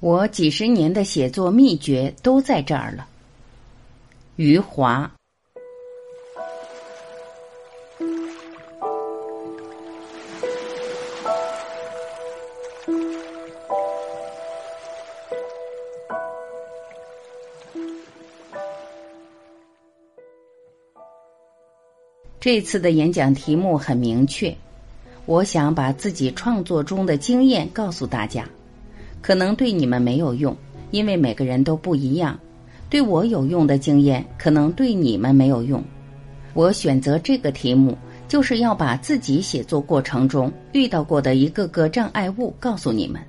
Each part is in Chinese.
我几十年的写作秘诀都在这儿了。余华。这次的演讲题目很明确，我想把自己创作中的经验告诉大家。可能对你们没有用，因为每个人都不一样。对我有用的经验，可能对你们没有用。我选择这个题目，就是要把自己写作过程中遇到过的一个个障碍物告诉你们。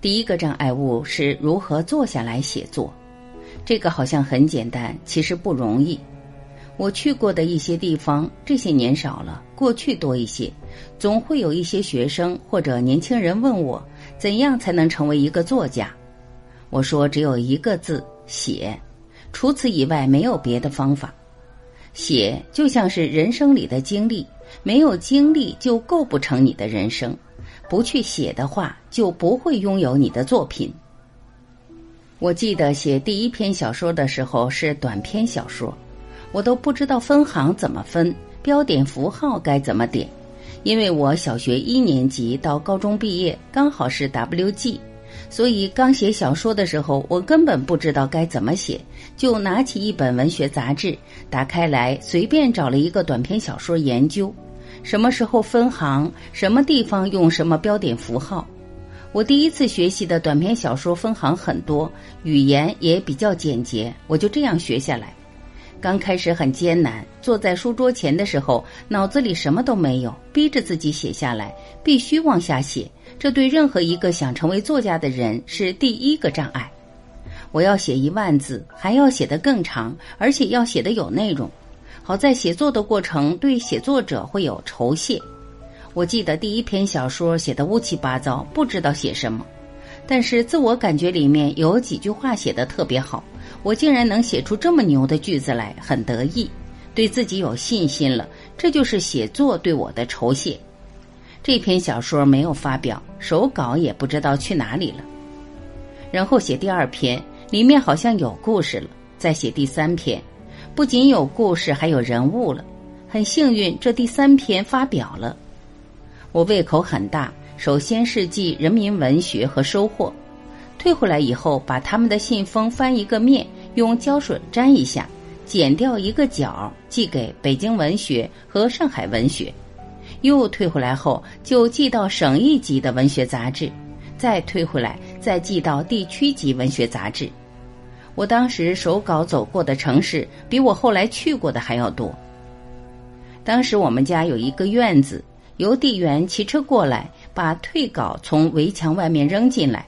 第一个障碍物是如何坐下来写作，这个好像很简单，其实不容易。我去过的一些地方，这些年少了，过去多一些，总会有一些学生或者年轻人问我。怎样才能成为一个作家？我说只有一个字：写。除此以外，没有别的方法。写就像是人生里的经历，没有经历就构不成你的人生。不去写的话，就不会拥有你的作品。我记得写第一篇小说的时候是短篇小说，我都不知道分行怎么分，标点符号该怎么点。因为我小学一年级到高中毕业刚好是 WG，所以刚写小说的时候，我根本不知道该怎么写，就拿起一本文学杂志，打开来随便找了一个短篇小说研究，什么时候分行，什么地方用什么标点符号。我第一次学习的短篇小说分行很多，语言也比较简洁，我就这样学下来。刚开始很艰难，坐在书桌前的时候，脑子里什么都没有，逼着自己写下来，必须往下写。这对任何一个想成为作家的人是第一个障碍。我要写一万字，还要写得更长，而且要写得有内容。好在写作的过程对写作者会有酬谢。我记得第一篇小说写得乌七八糟，不知道写什么，但是自我感觉里面有几句话写得特别好。我竟然能写出这么牛的句子来，很得意，对自己有信心了。这就是写作对我的酬谢。这篇小说没有发表，手稿也不知道去哪里了。然后写第二篇，里面好像有故事了。再写第三篇，不仅有故事，还有人物了。很幸运，这第三篇发表了。我胃口很大，首先是记人民文学和收获。退回来以后，把他们的信封翻一个面，用胶水粘一下，剪掉一个角，寄给北京文学和上海文学。又退回来后，就寄到省一级的文学杂志，再退回来，再寄到地区级文学杂志。我当时手稿走过的城市，比我后来去过的还要多。当时我们家有一个院子，邮递员骑车过来，把退稿从围墙外面扔进来。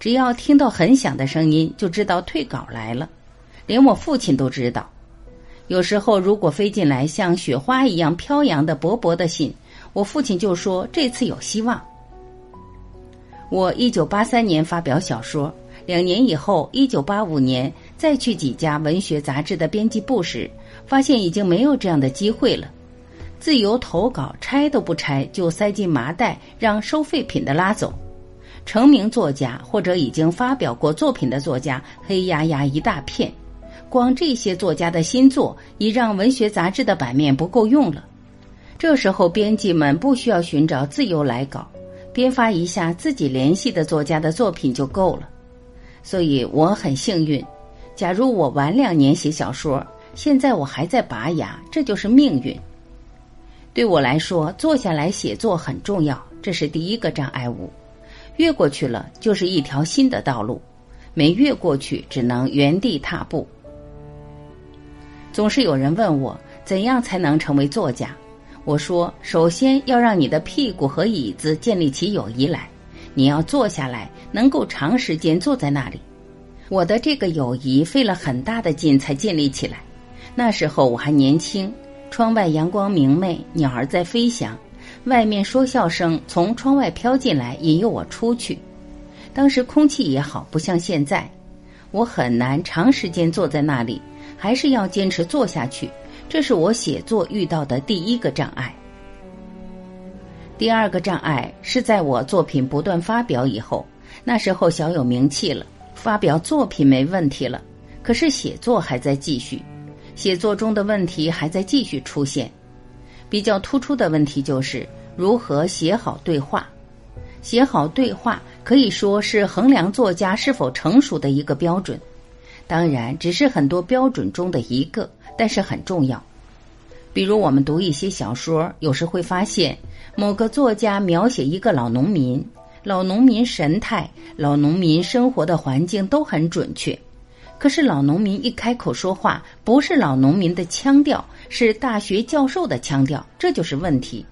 只要听到很响的声音，就知道退稿来了，连我父亲都知道。有时候，如果飞进来像雪花一样飘扬的薄薄的信，我父亲就说这次有希望。我一九八三年发表小说，两年以后，一九八五年再去几家文学杂志的编辑部时，发现已经没有这样的机会了。自由投稿，拆都不拆，就塞进麻袋，让收废品的拉走。成名作家或者已经发表过作品的作家，黑压压一大片。光这些作家的新作，已让文学杂志的版面不够用了。这时候，编辑们不需要寻找自由来稿，编发一下自己联系的作家的作品就够了。所以我很幸运。假如我晚两年写小说，现在我还在拔牙，这就是命运。对我来说，坐下来写作很重要，这是第一个障碍物。越过去了，就是一条新的道路；没越过去，只能原地踏步。总是有人问我，怎样才能成为作家？我说，首先要让你的屁股和椅子建立起友谊来，你要坐下来，能够长时间坐在那里。我的这个友谊费了很大的劲才建立起来。那时候我还年轻，窗外阳光明媚，鸟儿在飞翔。外面说笑声从窗外飘进来，引诱我出去。当时空气也好，不像现在。我很难长时间坐在那里，还是要坚持做下去。这是我写作遇到的第一个障碍。第二个障碍是在我作品不断发表以后，那时候小有名气了，发表作品没问题了，可是写作还在继续，写作中的问题还在继续出现。比较突出的问题就是如何写好对话。写好对话可以说是衡量作家是否成熟的一个标准，当然只是很多标准中的一个，但是很重要。比如我们读一些小说，有时会发现某个作家描写一个老农民，老农民神态、老农民生活的环境都很准确，可是老农民一开口说话，不是老农民的腔调，是大学教授的腔调，这就是问题。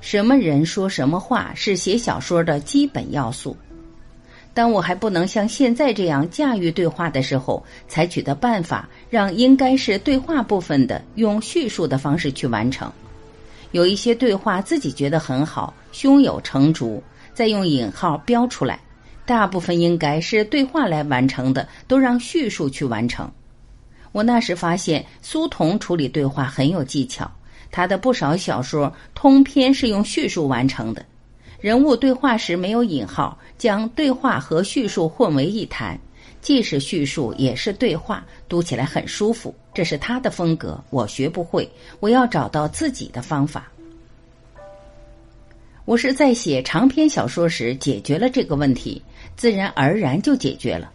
什么人说什么话是写小说的基本要素。当我还不能像现在这样驾驭对话的时候，采取的办法让应该是对话部分的用叙述的方式去完成。有一些对话自己觉得很好，胸有成竹，再用引号标出来。大部分应该是对话来完成的，都让叙述去完成。我那时发现苏童处理对话很有技巧。他的不少小说通篇是用叙述完成的，人物对话时没有引号，将对话和叙述混为一谈，既是叙述也是对话，读起来很舒服。这是他的风格，我学不会，我要找到自己的方法。我是在写长篇小说时解决了这个问题，自然而然就解决了。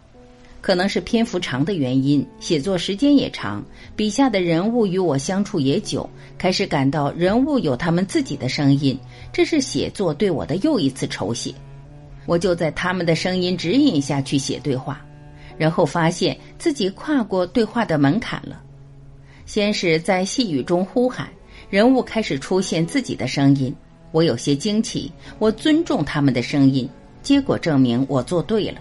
可能是篇幅长的原因，写作时间也长，笔下的人物与我相处也久，开始感到人物有他们自己的声音，这是写作对我的又一次手写。我就在他们的声音指引下去写对话，然后发现自己跨过对话的门槛了。先是在细雨中呼喊，人物开始出现自己的声音，我有些惊奇，我尊重他们的声音，结果证明我做对了。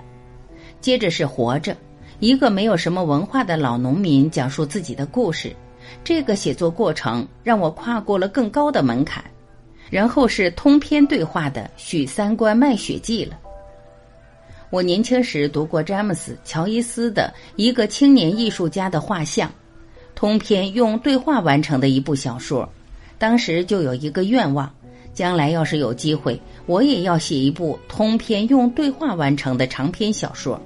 接着是活着，一个没有什么文化的老农民讲述自己的故事，这个写作过程让我跨过了更高的门槛。然后是通篇对话的《许三观卖血记》了。我年轻时读过詹姆斯·乔伊斯的一个青年艺术家的画像，通篇用对话完成的一部小说。当时就有一个愿望，将来要是有机会，我也要写一部通篇用对话完成的长篇小说。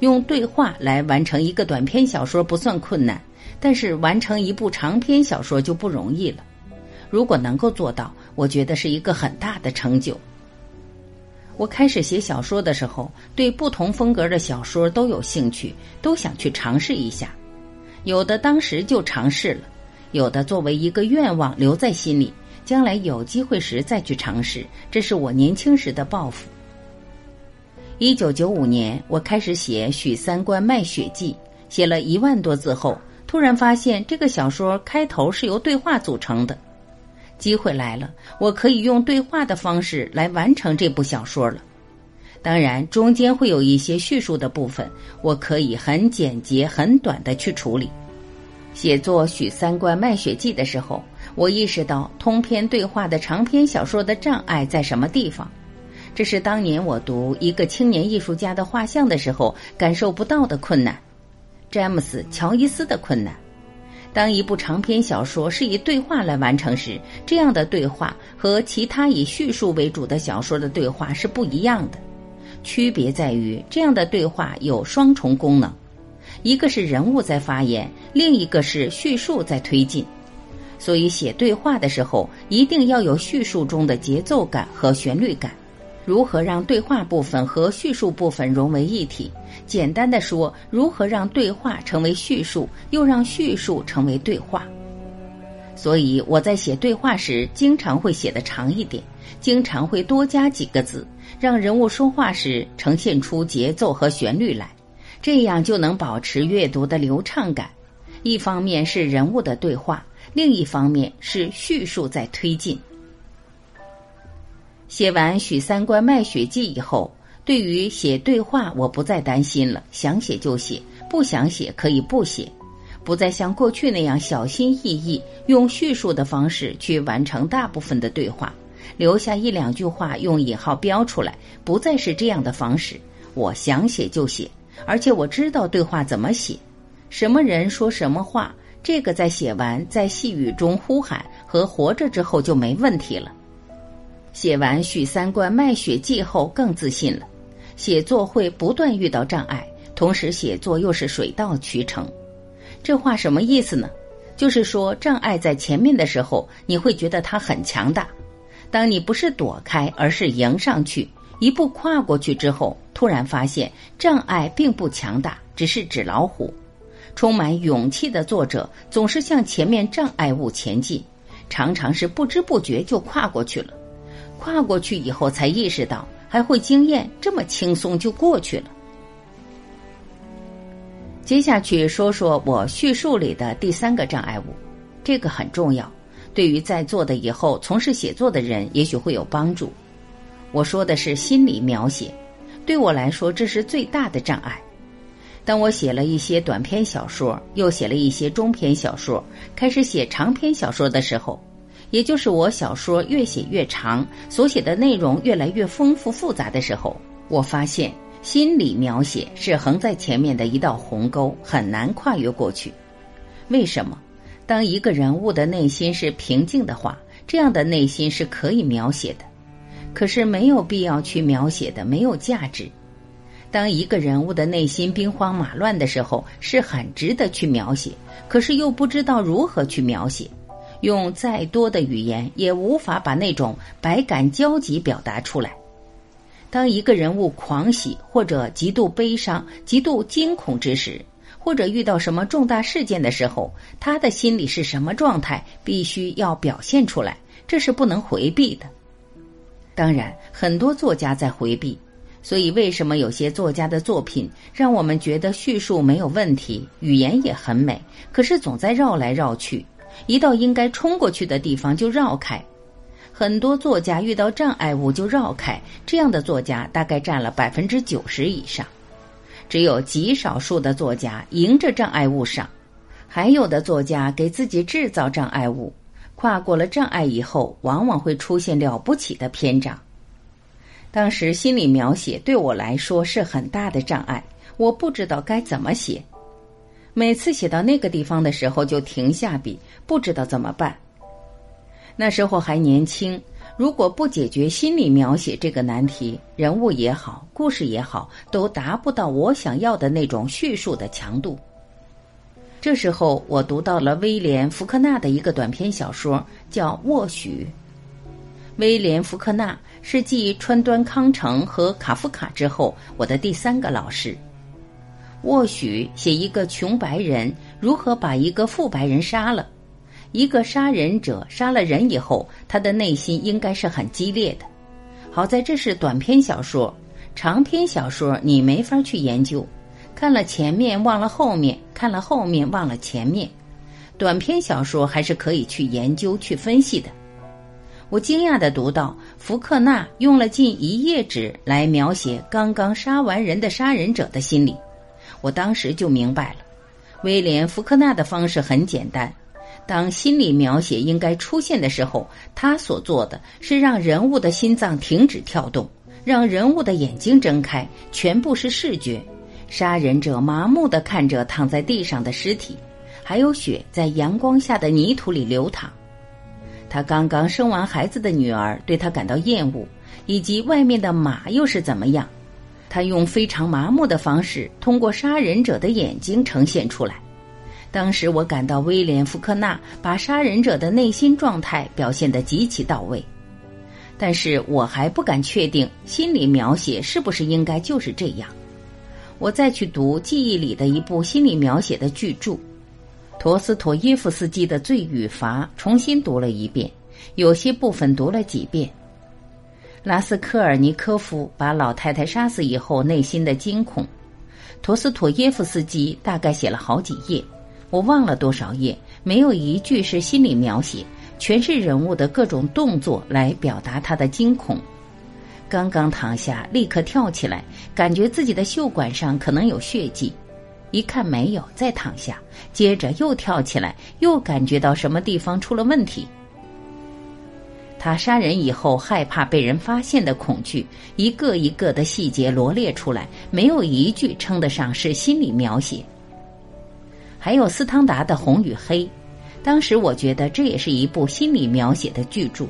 用对话来完成一个短篇小说不算困难，但是完成一部长篇小说就不容易了。如果能够做到，我觉得是一个很大的成就。我开始写小说的时候，对不同风格的小说都有兴趣，都想去尝试一下。有的当时就尝试了，有的作为一个愿望留在心里，将来有机会时再去尝试。这是我年轻时的抱负。一九九五年，我开始写《许三观卖血记》，写了一万多字后，突然发现这个小说开头是由对话组成的。机会来了，我可以用对话的方式来完成这部小说了。当然，中间会有一些叙述的部分，我可以很简洁、很短的去处理。写作《许三观卖血记》的时候，我意识到通篇对话的长篇小说的障碍在什么地方。这是当年我读一个青年艺术家的画像的时候感受不到的困难，詹姆斯·乔伊斯的困难。当一部长篇小说是以对话来完成时，这样的对话和其他以叙述为主的小说的对话是不一样的。区别在于，这样的对话有双重功能：一个是人物在发言，另一个是叙述在推进。所以，写对话的时候一定要有叙述中的节奏感和旋律感。如何让对话部分和叙述部分融为一体？简单的说，如何让对话成为叙述，又让叙述成为对话？所以我在写对话时，经常会写的长一点，经常会多加几个字，让人物说话时呈现出节奏和旋律来，这样就能保持阅读的流畅感。一方面是人物的对话，另一方面是叙述在推进。写完《许三观卖血记》以后，对于写对话，我不再担心了。想写就写，不想写可以不写，不再像过去那样小心翼翼用叙述的方式去完成大部分的对话，留下一两句话用引号标出来，不再是这样的方式。我想写就写，而且我知道对话怎么写，什么人说什么话，这个在写完在细雨中呼喊和活着之后就没问题了。写完《许三观卖血记》后更自信了，写作会不断遇到障碍，同时写作又是水到渠成。这话什么意思呢？就是说，障碍在前面的时候，你会觉得它很强大；当你不是躲开，而是迎上去，一步跨过去之后，突然发现障碍并不强大，只是纸老虎。充满勇气的作者总是向前面障碍物前进，常常是不知不觉就跨过去了。跨过去以后，才意识到还会惊艳，这么轻松就过去了。接下去说说我叙述里的第三个障碍物，这个很重要，对于在座的以后从事写作的人也许会有帮助。我说的是心理描写，对我来说这是最大的障碍。当我写了一些短篇小说，又写了一些中篇小说，开始写长篇小说的时候，也就是我小说越写越长，所写的内容越来越丰富复杂的时候，我发现。心理描写是横在前面的一道鸿沟，很难跨越过去。为什么？当一个人物的内心是平静的话，这样的内心是可以描写的。可是没有必要去描写的，没有价值。当一个人物的内心兵荒马乱的时候，是很值得去描写，可是又不知道如何去描写。用再多的语言也无法把那种百感交集表达出来。当一个人物狂喜或者极度悲伤、极度惊恐之时，或者遇到什么重大事件的时候，他的心里是什么状态，必须要表现出来，这是不能回避的。当然，很多作家在回避，所以为什么有些作家的作品让我们觉得叙述没有问题，语言也很美，可是总在绕来绕去，一到应该冲过去的地方就绕开。很多作家遇到障碍物就绕开，这样的作家大概占了百分之九十以上。只有极少数的作家迎着障碍物上，还有的作家给自己制造障碍物。跨过了障碍以后，往往会出现了不起的篇章。当时心理描写对我来说是很大的障碍，我不知道该怎么写。每次写到那个地方的时候，就停下笔，不知道怎么办。那时候还年轻，如果不解决心理描写这个难题，人物也好，故事也好，都达不到我想要的那种叙述的强度。这时候，我读到了威廉·福克纳的一个短篇小说，叫《沃许》。威廉·福克纳是继川端康成和卡夫卡之后我的第三个老师。《或许》写一个穷白人如何把一个富白人杀了。一个杀人者杀了人以后，他的内心应该是很激烈的。好在这是短篇小说，长篇小说你没法去研究，看了前面忘了后面，看了后面忘了前面。短篇小说还是可以去研究、去分析的。我惊讶的读到福克纳用了近一页纸来描写刚刚杀完人的杀人者的心理，我当时就明白了，威廉·福克纳的方式很简单。当心理描写应该出现的时候，他所做的是让人物的心脏停止跳动，让人物的眼睛睁开，全部是视觉。杀人者麻木地看着躺在地上的尸体，还有血在阳光下的泥土里流淌。他刚刚生完孩子的女儿对他感到厌恶，以及外面的马又是怎么样？他用非常麻木的方式，通过杀人者的眼睛呈现出来。当时我感到威廉·福克纳把杀人者的内心状态表现得极其到位，但是我还不敢确定心理描写是不是应该就是这样。我再去读记忆里的一部心理描写的巨著，陀思妥耶夫斯基的《罪与罚》，重新读了一遍，有些部分读了几遍。拉斯科尔尼科夫把老太太杀死以后内心的惊恐，陀思妥耶夫斯基大概写了好几页。我忘了多少页，没有一句是心理描写，全是人物的各种动作来表达他的惊恐。刚刚躺下，立刻跳起来，感觉自己的袖管上可能有血迹，一看没有，再躺下，接着又跳起来，又感觉到什么地方出了问题。他杀人以后害怕被人发现的恐惧，一个一个的细节罗列出来，没有一句称得上是心理描写。还有斯汤达的《红与黑》，当时我觉得这也是一部心理描写的巨著。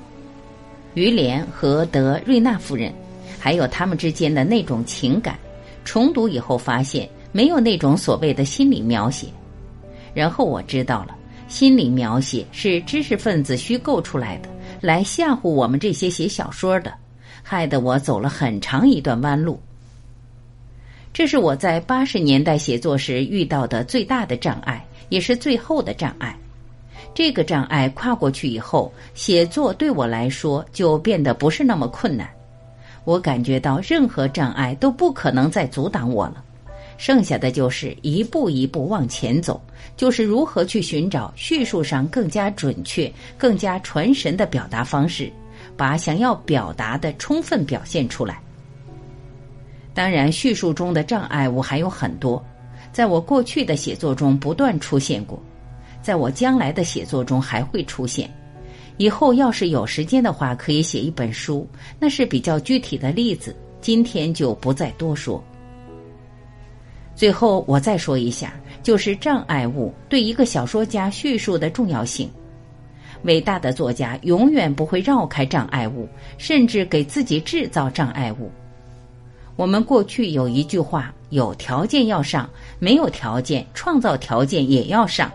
于连和德瑞纳夫人，还有他们之间的那种情感。重读以后发现，没有那种所谓的心理描写。然后我知道了，心理描写是知识分子虚构出来的，来吓唬我们这些写小说的，害得我走了很长一段弯路。这是我在八十年代写作时遇到的最大的障碍，也是最后的障碍。这个障碍跨过去以后，写作对我来说就变得不是那么困难。我感觉到任何障碍都不可能再阻挡我了，剩下的就是一步一步往前走，就是如何去寻找叙述上更加准确、更加传神的表达方式，把想要表达的充分表现出来。当然，叙述中的障碍物还有很多，在我过去的写作中不断出现过。在我将来的写作中还会出现，以后要是有时间的话，可以写一本书，那是比较具体的例子。今天就不再多说。最后我再说一下，就是障碍物对一个小说家叙述的重要性。伟大的作家永远不会绕开障碍物，甚至给自己制造障碍物。我们过去有一句话：有条件要上，没有条件创造条件也要上。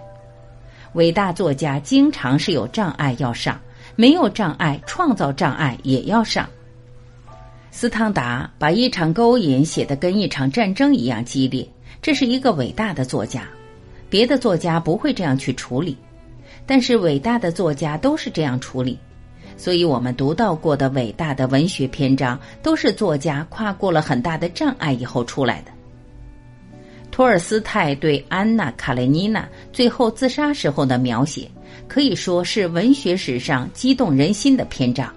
伟大作家经常是有障碍要上，没有障碍创造障碍也要上。斯汤达把一场勾引写得跟一场战争一样激烈，这是一个伟大的作家。别的作家不会这样去处理，但是伟大的作家都是这样处理。所以我们读到过的伟大的文学篇章，都是作家跨过了很大的障碍以后出来的。托尔斯泰对安娜·卡列尼娜最后自杀时候的描写，可以说是文学史上激动人心的篇章。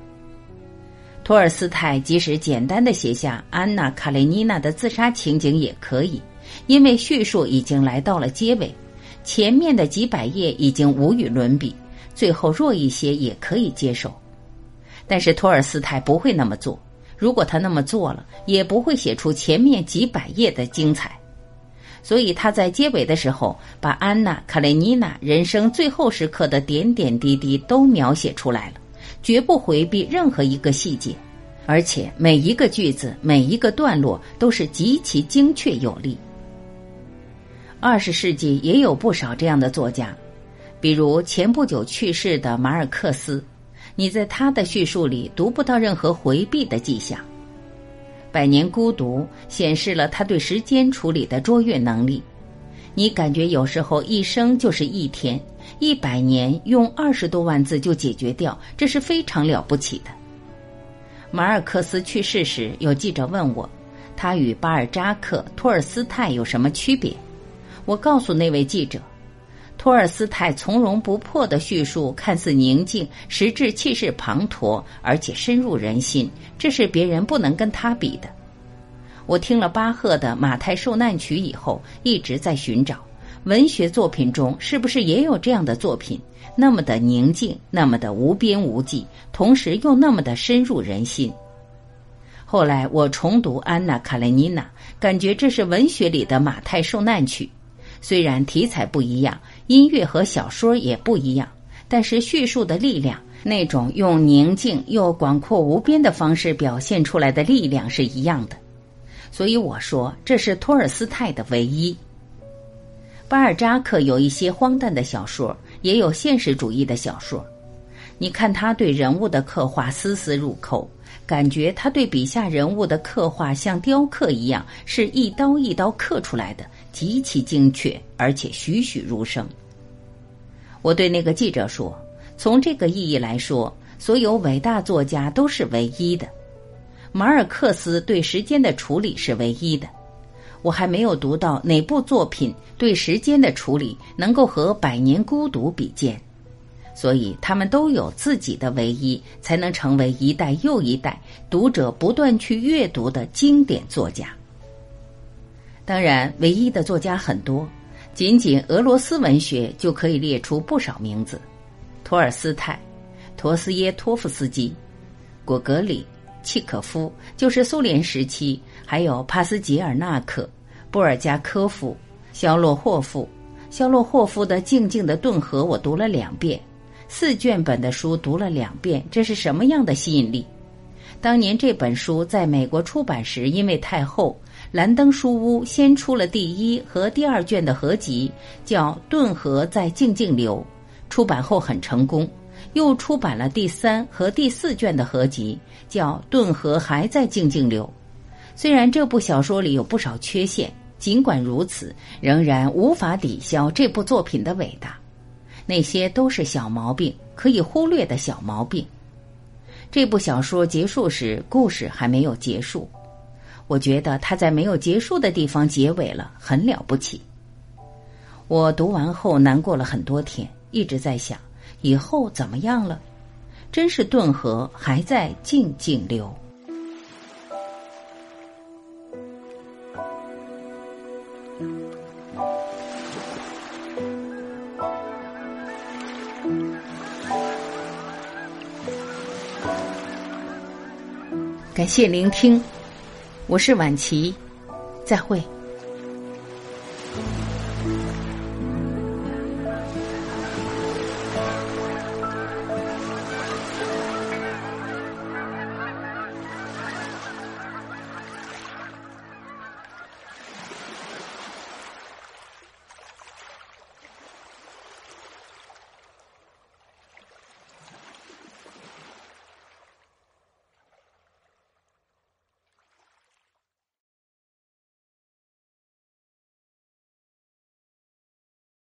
托尔斯泰即使简单的写下安娜·卡列尼娜的自杀情景也可以，因为叙述已经来到了结尾，前面的几百页已经无与伦比，最后弱一些也可以接受。但是托尔斯泰不会那么做，如果他那么做了，也不会写出前面几百页的精彩。所以他在结尾的时候，把安娜·卡列尼娜人生最后时刻的点点滴滴都描写出来了，绝不回避任何一个细节，而且每一个句子、每一个段落都是极其精确有力。二十世纪也有不少这样的作家，比如前不久去世的马尔克斯，你在他的叙述里读不到任何回避的迹象。《百年孤独》显示了他对时间处理的卓越能力。你感觉有时候一生就是一天，一百年用二十多万字就解决掉，这是非常了不起的。马尔克斯去世时，有记者问我，他与巴尔扎克、托尔斯泰有什么区别？我告诉那位记者，托尔斯泰从容不迫的叙述，看似宁静，实质气势磅礴，而且深入人心。这是别人不能跟他比的。我听了巴赫的《马太受难曲》以后，一直在寻找文学作品中是不是也有这样的作品，那么的宁静，那么的无边无际，同时又那么的深入人心。后来我重读《安娜·卡列尼娜》，感觉这是文学里的《马太受难曲》，虽然题材不一样，音乐和小说也不一样，但是叙述的力量。那种用宁静又广阔无边的方式表现出来的力量是一样的，所以我说这是托尔斯泰的唯一。巴尔扎克有一些荒诞的小说，也有现实主义的小说。你看他对人物的刻画丝丝入扣，感觉他对笔下人物的刻画像雕刻一样，是一刀一刀刻出来的，极其精确，而且栩栩如生。我对那个记者说。从这个意义来说，所有伟大作家都是唯一的。马尔克斯对时间的处理是唯一的。我还没有读到哪部作品对时间的处理能够和《百年孤独》比肩。所以他们都有自己的唯一，才能成为一代又一代读者不断去阅读的经典作家。当然，唯一的作家很多，仅仅俄罗斯文学就可以列出不少名字。托尔斯泰、陀思耶托夫斯基、果戈里、契可夫，就是苏联时期；还有帕斯捷尔纳克、布尔加科夫、肖洛霍夫。肖洛霍夫的《静静的顿河》我读了两遍，四卷本的书读了两遍，这是什么样的吸引力？当年这本书在美国出版时，因为太厚，兰登书屋先出了第一和第二卷的合集，叫《顿河在静静流》，出版后很成功，又出版了第三和第四卷的合集，叫《顿河还在静静流》。虽然这部小说里有不少缺陷，尽管如此，仍然无法抵消这部作品的伟大。那些都是小毛病，可以忽略的小毛病。这部小说结束时，故事还没有结束。我觉得他在没有结束的地方结尾了，很了不起。我读完后难过了很多天，一直在想以后怎么样了。真是顿河还在静静流。感谢聆听，我是晚琪，再会。